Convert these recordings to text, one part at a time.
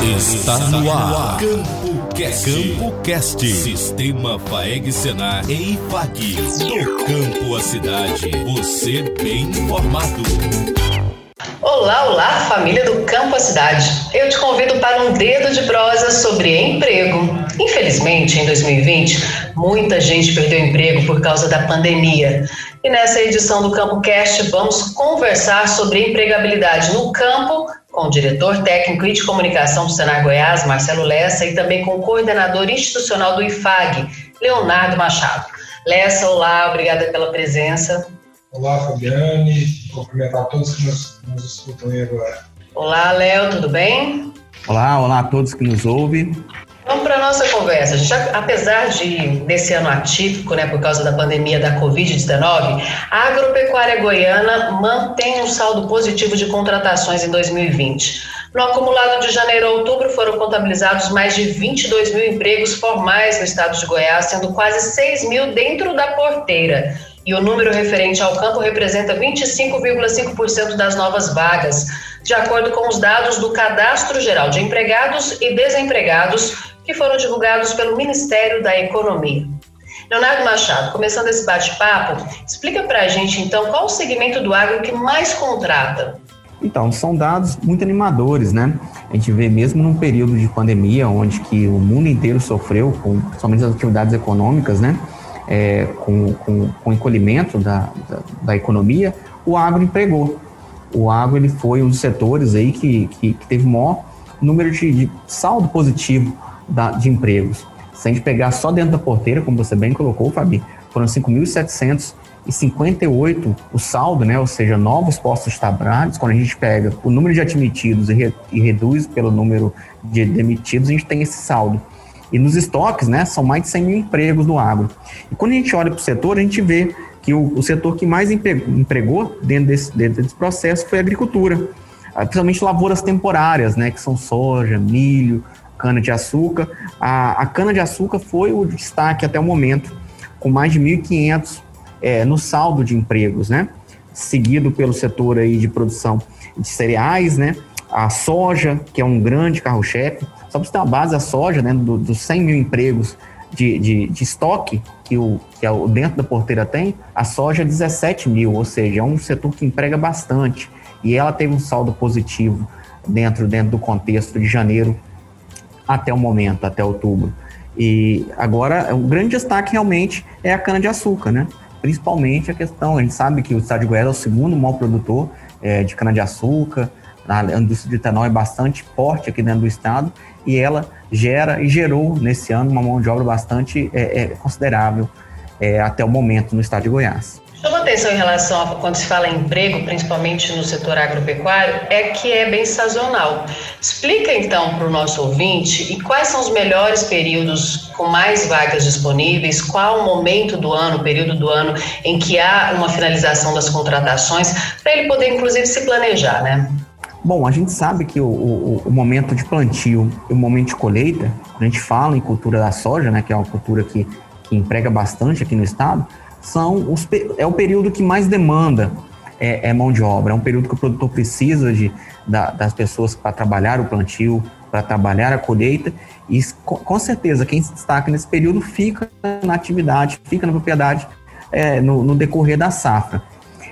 Está no ar. Campo Cast. Campo Cast. Sistema Faeg Senar e IFAG. Do campo à cidade. Você bem informado. Olá, olá, família do Campo à Cidade. Eu te convido para um dedo de prosa sobre emprego. Infelizmente, em 2020, muita gente perdeu emprego por causa da pandemia. E nessa edição do Campo Cast, vamos conversar sobre empregabilidade no campo com o diretor técnico e de comunicação do Senar Goiás, Marcelo Lessa, e também com o coordenador institucional do IFAG, Leonardo Machado. Lessa, olá, obrigada pela presença. Olá, Fabiane, cumprimentar todos que nos, nos escutam aí agora. Olá, Léo, tudo bem? Olá, olá a todos que nos ouvem. Vamos para a nossa conversa. Já, apesar de desse ano atípico, né, por causa da pandemia da Covid-19, a agropecuária goiana mantém um saldo positivo de contratações em 2020. No acumulado de janeiro a outubro foram contabilizados mais de 22 mil empregos formais no estado de Goiás, sendo quase 6 mil dentro da porteira. E o número referente ao campo representa 25,5% das novas vagas, de acordo com os dados do Cadastro Geral de Empregados e Desempregados, que foram divulgados pelo Ministério da Economia. Leonardo Machado, começando esse bate-papo, explica para a gente então qual o segmento do agro que mais contrata. Então, são dados muito animadores, né? A gente vê mesmo num período de pandemia, onde que o mundo inteiro sofreu, com somente as atividades econômicas, né? É, com, com, com o encolhimento da, da, da, economia, o agro empregou. O agro ele foi um dos setores aí que, que, que teve maior número de, de saldo positivo da, de empregos. Se a gente pegar só dentro da porteira, como você bem colocou, Fabi, foram 5.758 o saldo, né? ou seja, novos postos de trabalho. Quando a gente pega o número de admitidos e, re, e reduz pelo número de demitidos, a gente tem esse saldo. E nos estoques, né, são mais de 100 mil empregos no agro. E quando a gente olha para o setor, a gente vê que o, o setor que mais empregou dentro desse, dentro desse processo foi a agricultura, ah, principalmente lavouras temporárias, né, que são soja, milho, cana-de-açúcar. A, a cana-de-açúcar foi o destaque até o momento, com mais de 1.500 é, no saldo de empregos, né? Seguido pelo setor aí de produção de cereais, né? A soja, que é um grande carro-chefe. Só para você ter uma base, a soja, né? Do, dos 100 mil empregos de, de, de estoque que o, que é o dentro da porteira tem, a soja é 17 mil, ou seja, é um setor que emprega bastante. E ela teve um saldo positivo dentro, dentro do contexto de janeiro até o momento, até outubro. E agora, o grande destaque realmente é a cana-de-açúcar, né? Principalmente a questão, a gente sabe que o estado de Goiás é o segundo maior produtor é, de cana-de-açúcar, a indústria de etanol é bastante forte aqui dentro do estado e ela gera e gerou nesse ano uma mão de obra bastante é, é, considerável é, até o momento no estado de Goiás. Chama atenção em relação a quando se fala em emprego, principalmente no setor agropecuário, é que é bem sazonal. Explica então para o nosso ouvinte e quais são os melhores períodos com mais vagas disponíveis, qual o momento do ano, período do ano em que há uma finalização das contratações, para ele poder inclusive se planejar, né? Bom, a gente sabe que o, o, o, momento de plantio e o momento de colheita, a gente fala em cultura da soja, né, que é uma cultura que, que emprega bastante aqui no estado, são os, é o período que mais demanda é, é, mão de obra. É um período que o produtor precisa de, da, das pessoas para trabalhar o plantio, para trabalhar a colheita. E com certeza quem se destaca nesse período fica na atividade, fica na propriedade é, no, no, decorrer da safra.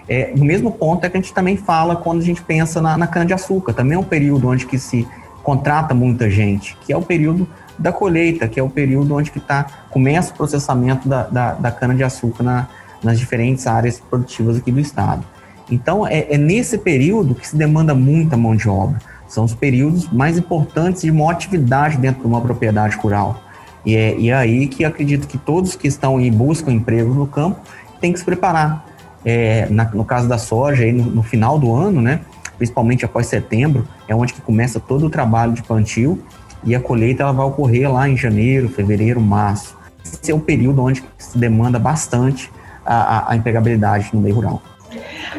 É, no mesmo ponto é que a gente também fala quando a gente pensa na, na cana-de-açúcar. Também é um período onde que se contrata muita gente, que é o período da colheita, que é o período onde que tá, começa o processamento da, da, da cana-de-açúcar na, nas diferentes áreas produtivas aqui do estado. Então, é, é, nesse período que se demanda muita mão de obra. São os períodos mais importantes de uma atividade dentro de uma propriedade rural. E é, e é aí que acredito que todos que estão em busca de emprego no campo têm que se preparar. É, na, no caso da soja, aí no, no, final do ano, né, principalmente após setembro, é onde que começa todo o trabalho de plantio e a colheita ela vai ocorrer lá em janeiro, fevereiro, março. Esse é o período onde se demanda bastante a, a, empregabilidade no meio rural.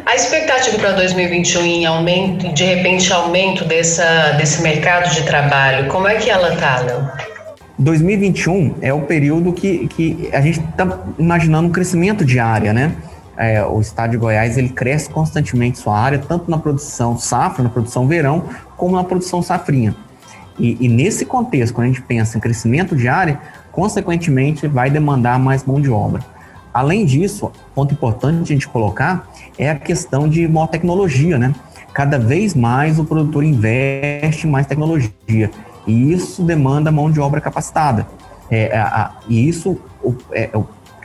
A expectativa para 2021 em aumento, de repente aumento dessa, desse mercado de trabalho, como é que ela está, Léo? 2021 é o período que, que a gente está imaginando um crescimento de área, né? É, o estado de Goiás ele cresce constantemente sua área, tanto na produção safra, na produção verão, como na produção safrinha. E, e, nesse contexto, quando a gente pensa em crescimento de área, consequentemente vai demandar mais mão de obra. Além disso, ponto importante a gente colocar é a questão de maior tecnologia, né? Cada vez mais o produtor investe mais tecnologia e isso demanda mão de obra capacitada. É, a, a, e isso, o, é,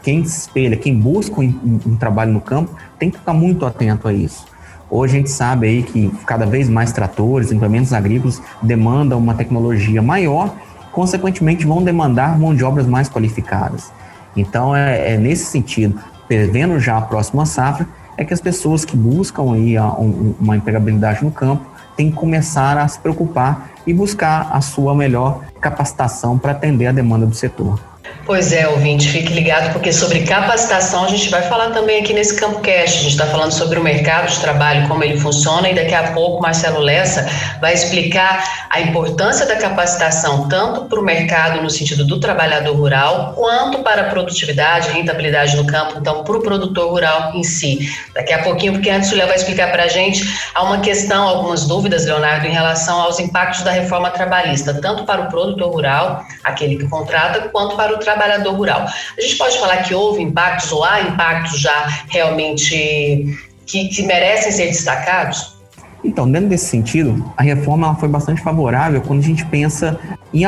quem se espelha, quem busca um, um, trabalho no campo, tem que ficar muito atento a isso. Hoje a gente sabe aí que cada vez mais tratores, implementos agrícolas demandam uma tecnologia maior, consequentemente vão demandar mão de obras mais qualificadas. Então é, é nesse sentido, prevendo já a próxima safra, é que as pessoas que buscam aí a, um, uma empregabilidade no campo têm que começar a se preocupar e buscar a sua melhor capacitação para atender a demanda do setor. Pois é, ouvinte, fique ligado, porque sobre capacitação a gente vai falar também aqui nesse Campo Cast. A gente está falando sobre o mercado de trabalho, como ele funciona, e daqui a pouco Marcelo Lessa vai explicar a importância da capacitação, tanto para o mercado no sentido do trabalhador rural, quanto para a produtividade, rentabilidade no campo, então para o produtor rural em si. Daqui a pouquinho, porque antes o Léo vai explicar para a gente, há uma questão, algumas dúvidas, Leonardo, em relação aos impactos da reforma trabalhista, tanto para o produtor rural, aquele que contrata, quanto para o trabalhador rural. A gente pode falar que houve impactos ou há impactos já realmente que, que merecem ser destacados? Então, dentro desse sentido, a reforma foi bastante favorável quando a gente pensa em,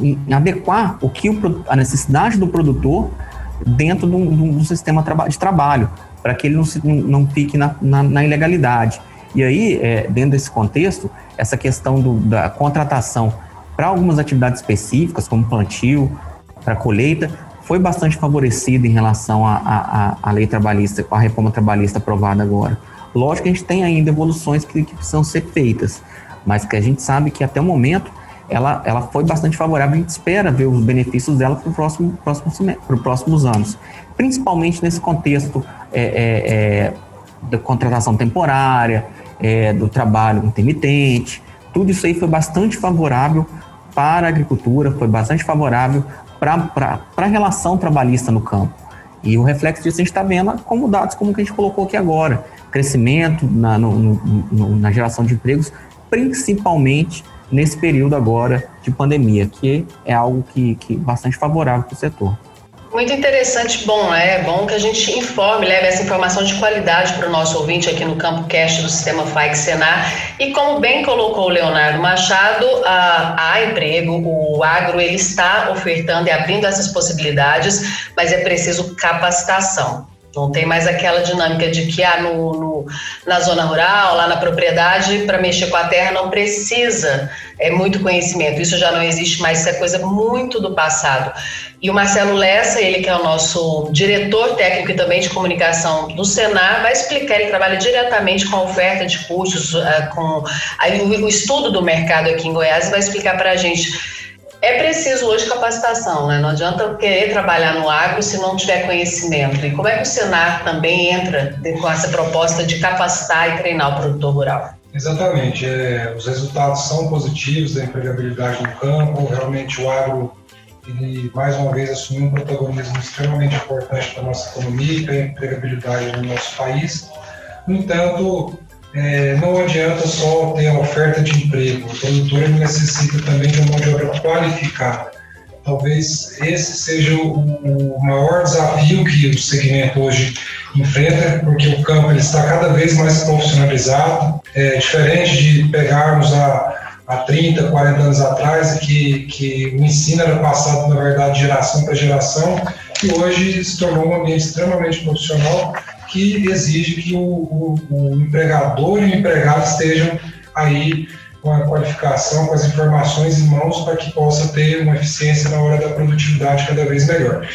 em adequar o que o, a necessidade do produtor dentro do, do sistema de trabalho, para que ele não, se, não fique na, na, na ilegalidade. E aí, é, dentro desse contexto, essa questão do, da contratação para algumas atividades específicas, como plantio, para colheita, foi bastante favorecido em relação à lei trabalhista, com a reforma trabalhista aprovada agora. Lógico que a gente tem ainda evoluções que, que precisam ser feitas, mas que a gente sabe que até o momento ela, ela foi bastante favorável. A gente espera ver os benefícios dela para próximo, próximo, os próximos anos, principalmente nesse contexto é, é, é, da contratação temporária, é, do trabalho intermitente. Tudo isso aí foi bastante favorável para a agricultura, foi bastante favorável para a relação trabalhista no campo. E o reflexo disso a gente está vendo como dados como que a gente colocou aqui agora. Crescimento na, no, no, na geração de empregos, principalmente nesse período agora de pandemia, que é algo que, que bastante favorável para o setor. Muito interessante, bom, é bom que a gente informe, leve essa informação de qualidade para o nosso ouvinte aqui no Campo Cast do Sistema FAIC Senar. E como bem colocou o Leonardo Machado, há emprego, o agro ele está ofertando e abrindo essas possibilidades, mas é preciso capacitação. Não tem mais aquela dinâmica de que ah, no, no na zona rural, lá na propriedade, para mexer com a terra não precisa é muito conhecimento. Isso já não existe mais, isso é coisa muito do passado. E o Marcelo Lessa, ele que é o nosso diretor técnico e também de comunicação do Senar, vai explicar, ele trabalha diretamente com a oferta de cursos, uh, com o estudo do mercado aqui em Goiás, e vai explicar para a gente é preciso hoje capacitação, né? Não adianta querer trabalhar no agro se não tiver conhecimento. E como é que o Senar também entra com essa proposta de capacitar e treinar o produtor rural? Exatamente. É, os resultados são positivos da empregabilidade no campo. Realmente o agro, ele mais uma vez assumiu um protagonismo extremamente importante para a nossa economia e para a empregabilidade no nosso país. No entanto, é, não adianta só ter a oferta de emprego, o produtor necessita também de uma mão de obra qualificada. Talvez esse seja o, o maior desafio que o segmento hoje enfrenta, porque o campo ele está cada vez mais profissionalizado, é, diferente de pegarmos a, há 30, 40 anos atrás, que, que o ensino era passado, na verdade, de geração para geração, que hoje se tornou um ambiente extremamente profissional que exige que o, o, o empregador e o empregado estejam aí com a qualificação, com as informações em mãos para que possa ter uma eficiência na hora da produtividade cada vez melhor.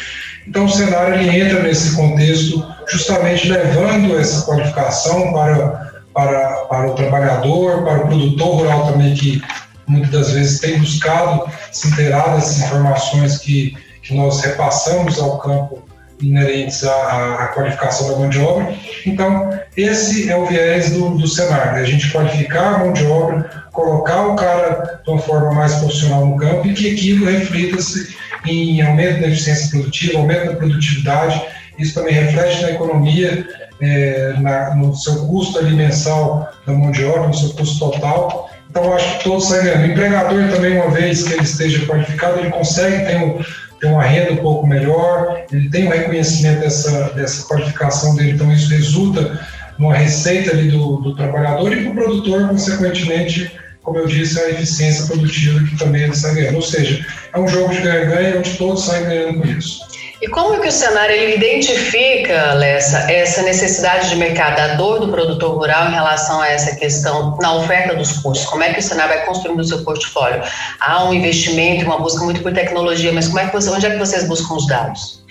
Então, o cenário ele entra nesse contexto justamente levando essa qualificação para, para, para o trabalhador, para o produtor rural também, que muitas das vezes tem buscado se inteirar dessas informações que, que nós repassamos ao campo inerentes à, à, qualificação da mão de obra. Então, esse é o viés do, do cenário, né? a gente qualificar a mão de obra, colocar o cara de uma forma mais profissional no campo e que aquilo reflita-se em aumento da eficiência produtiva, aumento da produtividade. Isso também reflete na economia, é, na, no seu custo ali mensal da mão de obra, no seu custo total. Então, acho que todos saem ganhando. O empregador também, uma vez que ele esteja qualificado, ele consegue ter, um, ter uma renda um pouco melhor, ele tem um reconhecimento dessa, dessa qualificação dele, então isso resulta numa receita ali do, do trabalhador e para o produtor, consequentemente, como eu disse, a eficiência produtiva que também ele sai ganhando. Ou seja, é um jogo de ganha-ganha onde todos saem ganhando com isso. E como é que o cenário ele identifica, Lessa, essa necessidade de mercado, a dor do produtor rural em relação a essa questão na oferta dos cursos? Como é que o cenário vai construindo o seu portfólio? Há um investimento, uma busca muito por tecnologia, mas como é que você, onde é que vocês buscam os dados?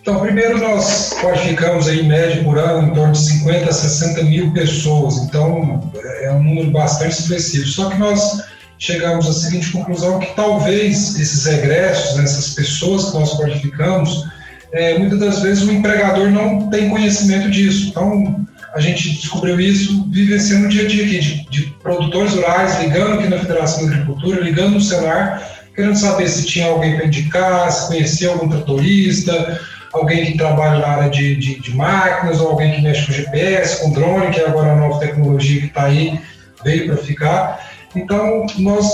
Então, primeiro nós qualificamos em média por ano em torno de 50 a 60 mil pessoas, então é um número bastante expressivo. Só que nós chegamos à seguinte conclusão que talvez esses egressos, né, essas pessoas que nós qualificamos, é, muitas das vezes o empregador não tem conhecimento disso. Então, a gente descobriu isso vivenciando o dia a dia aqui, de, de produtores rurais, ligando aqui na Federação de Agricultura, ligando no Senar, querendo saber se tinha alguém para indicar, se conhecia algum tratorista, alguém que trabalha na área de, de, de, máquinas, ou alguém que mexe com GPS, com drone, que é agora a nova tecnologia que está aí, veio para ficar. Então, nós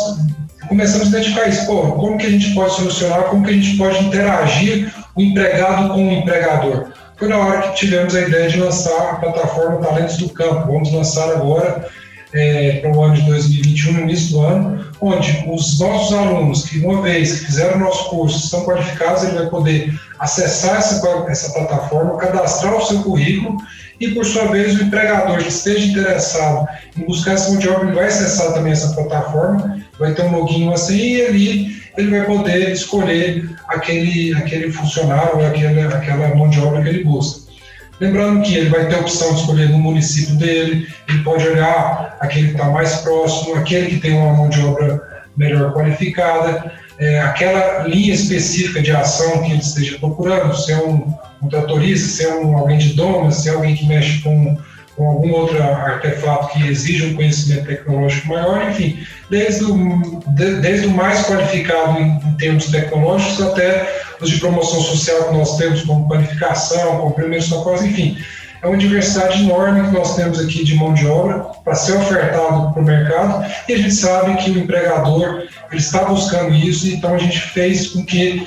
começamos a identificar isso. Pô, como que a gente pode solucionar, como que a gente pode interagir o empregado com o empregador? Foi na hora que tivemos a ideia de lançar a plataforma Talentos do Campo. Vamos lançar agora é, para o ano de 2021, no início do ano, onde os nossos alunos, que uma vez fizeram o nosso curso, estão qualificados, ele vai poder acessar essa, essa plataforma, cadastrar o seu currículo e, por sua vez, o empregador que esteja interessado em buscar essa mão de obra, ele vai acessar também essa plataforma, vai ter um login assim e ali ele vai poder escolher aquele, aquele funcionário ou aquele, aquela mão de obra que ele busca. Lembrando que ele vai ter a opção de escolher no município dele, ele pode olhar aquele que está mais próximo, aquele que tem uma mão de obra melhor qualificada, é, aquela linha específica de ação que ele esteja procurando, se é um, um tratorista, se é um, alguém de doma, se é alguém que mexe com, com algum outro artefato que exige um conhecimento tecnológico maior, enfim, desde o, de, desde o mais qualificado em, em termos tecnológicos até os de promoção social que nós temos, como planificação, como primeiros socorros, enfim. É uma diversidade enorme que nós temos aqui de mão de obra para ser ofertado para o mercado. E a gente sabe que o empregador ele está buscando isso, então a gente fez com que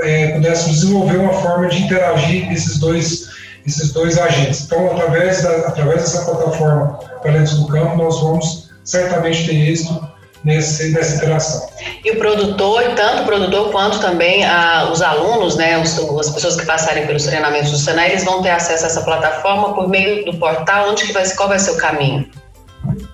é, pudéssemos desenvolver uma forma de interagir esses dois, esses dois agentes. Então, através, da, através dessa plataforma Talentos do Campo, nós vamos certamente ter êxito nesse, nessa interação. E o produtor, tanto o produtor quanto também a, os alunos, né, os, as pessoas que passarem pelos treinamentos do Senai, eles vão ter acesso a essa plataforma por meio do portal, onde que vai, qual vai ser o caminho?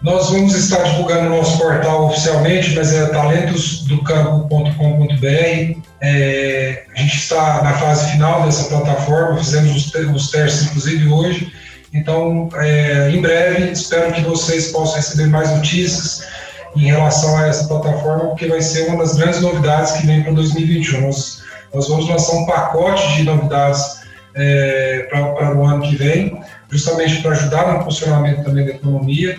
Nós vamos estar divulgando o nosso portal oficialmente, mas é talentosdocampo.com.br. É, a gente está na fase final dessa plataforma, fizemos os, os testes inclusive hoje. Então, é, em breve, espero que vocês possam receber mais notícias em relação a essa plataforma, porque vai ser uma das grandes novidades que vem para 2021. Nós, nós vamos lançar um pacote de novidades é, para o ano que vem, justamente para ajudar no funcionamento também da economia,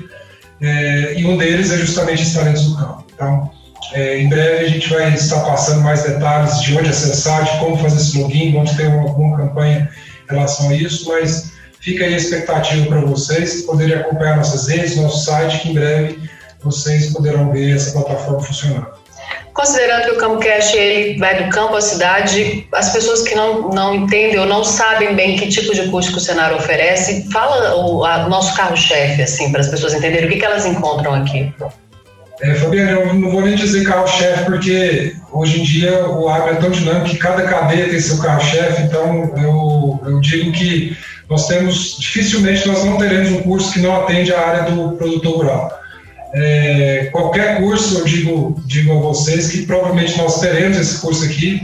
é, e um deles é justamente os talentos do campo. Então, é, em breve a gente vai estar passando mais detalhes de onde acessar, de como fazer esse login, vamos ter uma, alguma campanha em relação a isso, mas fica aí a expectativa para vocês poderem acompanhar nossas redes, nosso site, que em breve vocês poderão ver essa plataforma funcionando. Considerando que o CampoCast ele vai do campo à cidade, as pessoas que não, não entendem ou não sabem bem que tipo de curso que o cenário oferece, fala o a, nosso carro-chefe, assim, para as pessoas entenderem o que, que elas encontram aqui. É, Fabiana, eu não vou nem dizer carro-chefe, porque hoje em dia o agro é tão dinâmico que cada cadeia tem seu carro-chefe, então eu, eu digo que nós temos, dificilmente nós não teremos um curso que não atende à área do produtor rural é, qualquer curso, eu digo, digo a vocês que provavelmente nós teremos esse curso aqui.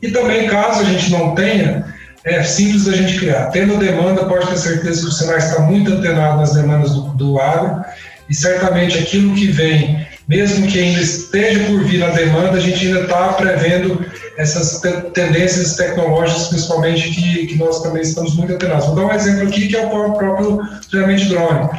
E também, caso a gente não tenha, é simples da gente criar. Tendo demanda, pode ter certeza que o Senai está muito antenado nas demandas do, do agro e certamente aquilo que vem, mesmo que ainda esteja por vir a demanda, a gente ainda está prevendo essas tendências tecnológicas, principalmente, que, que nós também estamos muito antenados. Vou dar um exemplo aqui, que é o próprio treinamento drone.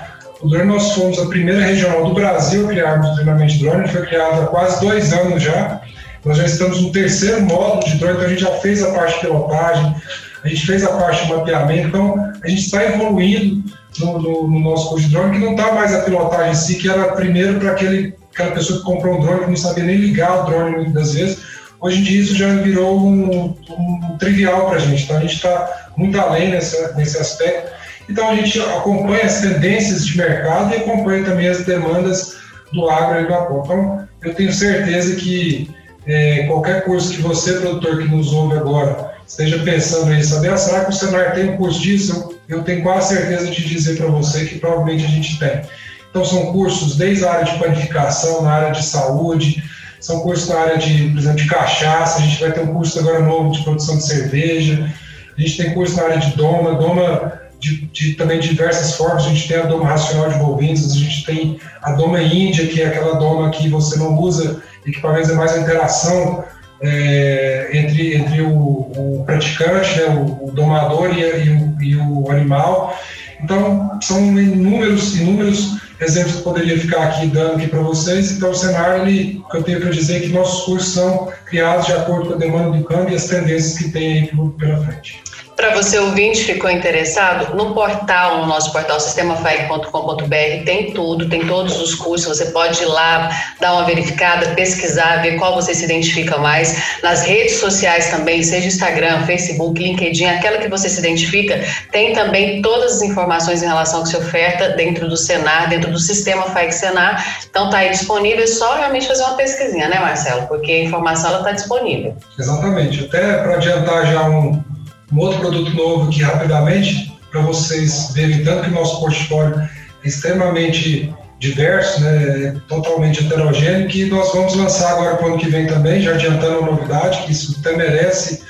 Drone nós fomos a primeira regional do Brasil a criarmos o treinamento de drone, foi criado há quase dois anos já. Nós já estamos no terceiro módulo de drone, então a gente já fez a parte de pilotagem, a gente fez a parte de mapeamento, então a gente está evoluindo no, no, no nosso curso de drone, que não está mais a pilotagem em si, que era primeiro para aquele aquela pessoa que comprou um drone que não sabia nem ligar o drone muitas vezes. Hoje em dia isso já virou um, um trivial para a gente, então a gente está muito além nessa, nesse aspecto. Então a gente acompanha as tendências de mercado e acompanha também as demandas do agro e do apoio. Então eu tenho certeza que é, qualquer curso que você, produtor que nos ouve agora, esteja pensando em saber, ah, será que o Senar tem um curso disso? Eu, tenho quase certeza de dizer para você que provavelmente a gente tem. Então, são cursos desde a área de panificação, na área de saúde, são cursos na área de, por exemplo, de cachaça, a gente vai ter um curso agora novo de produção de cerveja, a gente tem curso na área de doma, doma de, de, também diversas formas, a gente tem a doma racional de bovinos, a gente tem a doma índia, que é aquela doma que você não usa equipamentos, é mais a interação é, entre, entre o, o praticante, né, o, o domador e, e, o, e o animal. Então, são inúmeros, inúmeros exemplos que eu poderia ficar aqui dando aqui para vocês. Então, o cenário, ele, o que eu tenho para dizer é que nossos cursos são criados de acordo com a demanda do câmbio e as tendências que tem aí pela frente. Para você ouvinte ficou interessado, no portal, no nosso portal sistemafaec.com.br tem tudo, tem todos os cursos, você pode ir lá, dar uma verificada, pesquisar, ver qual você se identifica mais. Nas redes sociais também, seja Instagram, Facebook, LinkedIn, aquela que você se identifica, tem também todas as informações em relação que se oferta dentro do Senar, dentro do sistema FAEC Senar. Então tá aí disponível, é só realmente fazer uma pesquisinha, né Marcelo? Porque a informação está disponível. Exatamente. Até para adiantar já um um outro produto novo aqui rapidamente, para vocês verem tanto que o nosso portfólio é extremamente diverso, né, totalmente heterogêneo, que nós vamos lançar agora para o ano que vem também, já adiantando uma novidade, que isso até merece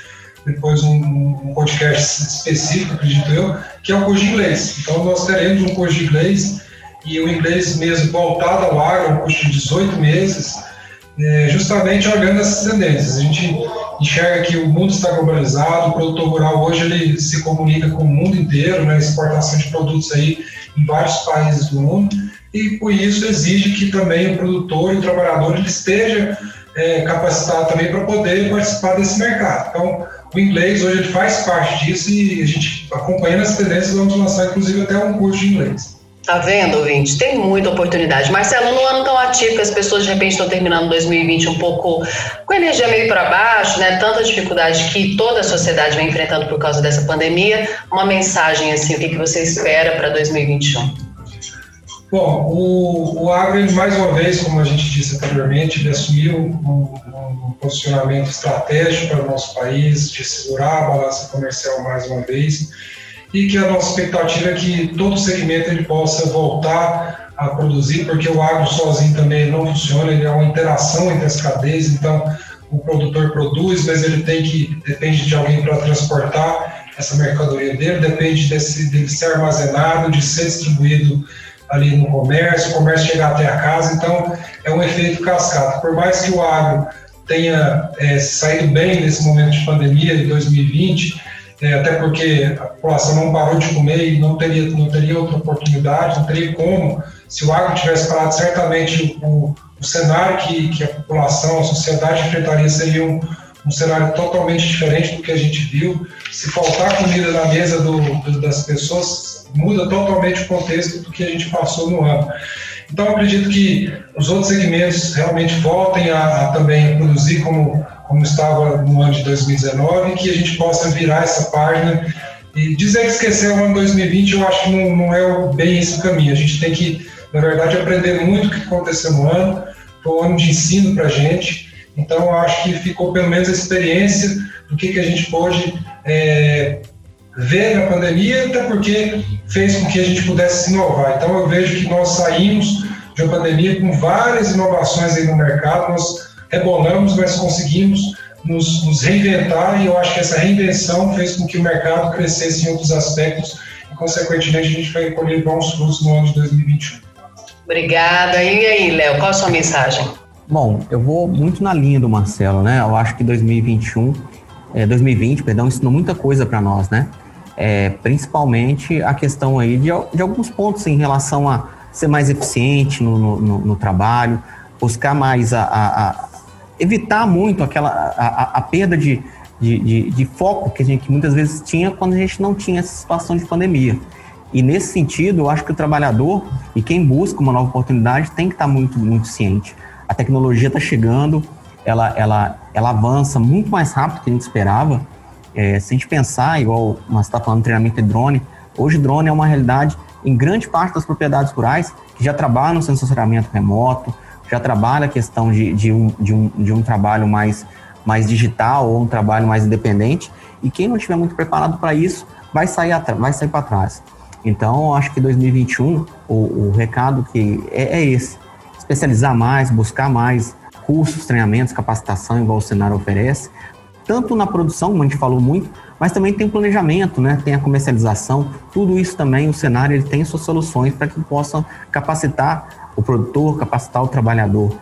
depois um, um podcast específico, acredito eu, que é o curso de inglês. Então nós teremos um curso de inglês e o inglês mesmo voltado ao agro, um curso de 18 meses, é, justamente olhando essas tendências. A gente enxerga que o mundo está globalizado, o produtor rural hoje ele se comunica com o mundo inteiro, né, exportação de produtos aí em vários países do mundo, e por isso exige que também o produtor e o trabalhador ele esteja é, capacitado também para poder participar desse mercado. Então, o inglês hoje ele faz parte disso e a gente acompanhando as tendências vamos lançar inclusive até um curso de inglês. Tá vendo, ouvinte? Tem muita oportunidade. Marcelo, num ano tão ativo as pessoas de repente estão terminando 2020 um pouco com energia meio para baixo, né? Tanta dificuldade que toda a sociedade vem enfrentando por causa dessa pandemia. Uma mensagem assim, o que, que você espera para 2021? Bom, o, o agro, mais uma vez, como a gente disse anteriormente, ele assumiu um, um posicionamento estratégico para o nosso país, de segurar a balança comercial mais uma vez e que a nossa expectativa é que todo segmento ele possa voltar a produzir, porque o agro sozinho também não funciona, ele é uma interação entre as cadeias, então o produtor produz, mas ele tem que, depende de alguém para transportar essa mercadoria dele, depende desse, dele ser armazenado, de ser distribuído ali no comércio, o comércio chegar até a casa, então é um efeito cascata. Por mais que o agro tenha é, saído bem nesse momento de pandemia de 2020, é, até porque a população não parou de comer e não teria, não teria outra oportunidade, não teria como. Se o agro tivesse parado, certamente o, o cenário que, que a população, a sociedade enfrentaria seria um, um cenário totalmente diferente do que a gente viu. Se faltar comida na mesa do, do, das pessoas, muda totalmente o contexto do que a gente passou no ano. Então, acredito que os outros segmentos realmente voltem a, a também produzir como como estava no ano de 2019, que a gente possa virar essa página e dizer que esquecer o ano 2020, eu acho que não, não é bem esse o caminho. A gente tem que, na verdade, aprender muito o que aconteceu no ano. Foi um ano de ensino para a gente. Então, eu acho que ficou pelo menos a experiência do que, que a gente pôde é, ver na pandemia, até porque fez com que a gente pudesse se inovar. Então, eu vejo que nós saímos de uma pandemia com várias inovações aí no mercado. Nós rebolamos, mas conseguimos nos, nos, reinventar e eu acho que essa reinvenção fez com que o mercado crescesse em outros aspectos e, consequentemente, a gente vai colher bons frutos no ano de 2021. Obrigada. E aí, Léo, qual a sua mensagem? Bom, eu vou muito na linha do Marcelo, né? Eu acho que 2021, é, 2020, perdão, ensinou muita coisa para nós, né? É, principalmente a questão aí de, de alguns pontos em relação a ser mais eficiente no, no, no trabalho, buscar mais a, a evitar muito aquela a, a perda de, de, de, de, foco que a gente muitas vezes tinha quando a gente não tinha essa situação de pandemia. E nesse sentido, eu acho que o trabalhador e quem busca uma nova oportunidade tem que estar muito, muito ciente. A tecnologia está chegando, ela, ela, ela avança muito mais rápido do que a gente esperava. É, se a gente pensar, igual nós está falando treinamento de drone, hoje drone é uma realidade em grande parte das propriedades rurais que já trabalham no sensoramento remoto, já trabalha a questão de, de, um, de, um, de um trabalho mais, mais digital ou um trabalho mais independente. E quem não estiver muito preparado para isso vai sair, vai sair para trás. Então, acho que 2021, o, o recado que é, é, esse: especializar mais, buscar mais cursos, treinamentos, capacitação, igual o cenário oferece, tanto na produção, como a gente falou muito, mas também tem o planejamento, né? tem a comercialização, tudo isso também, o cenário ele tem suas soluções para que possam capacitar o produtor, capacitar o trabalhador.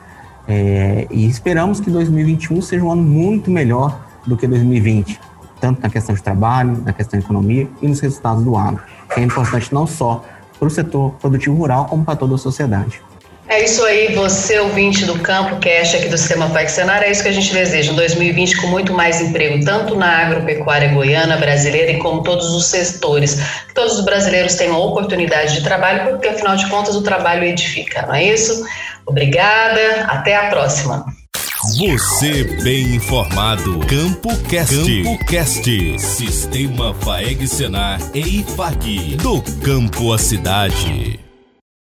É, e esperamos que 2021 seja um ano muito melhor do que 2020, tanto na questão de trabalho, na questão de economia e nos resultados do agro que é importante não só para o setor produtivo rural, como para toda a sociedade. É isso aí, você ouvinte do Campo Cash aqui do Sistema Pai Senar, é isso que a gente deseja, um 2020 com muito mais emprego, tanto na agropecuária goiana, brasileira e como todos os setores. Que todos os brasileiros tenham oportunidade de trabalho, porque afinal de contas o trabalho edifica, não é isso? Obrigada, até a próxima. Você bem informado. Campo Cast. Campo Cast. Sistema Faeg Senar e IFAG. Do campo à cidade.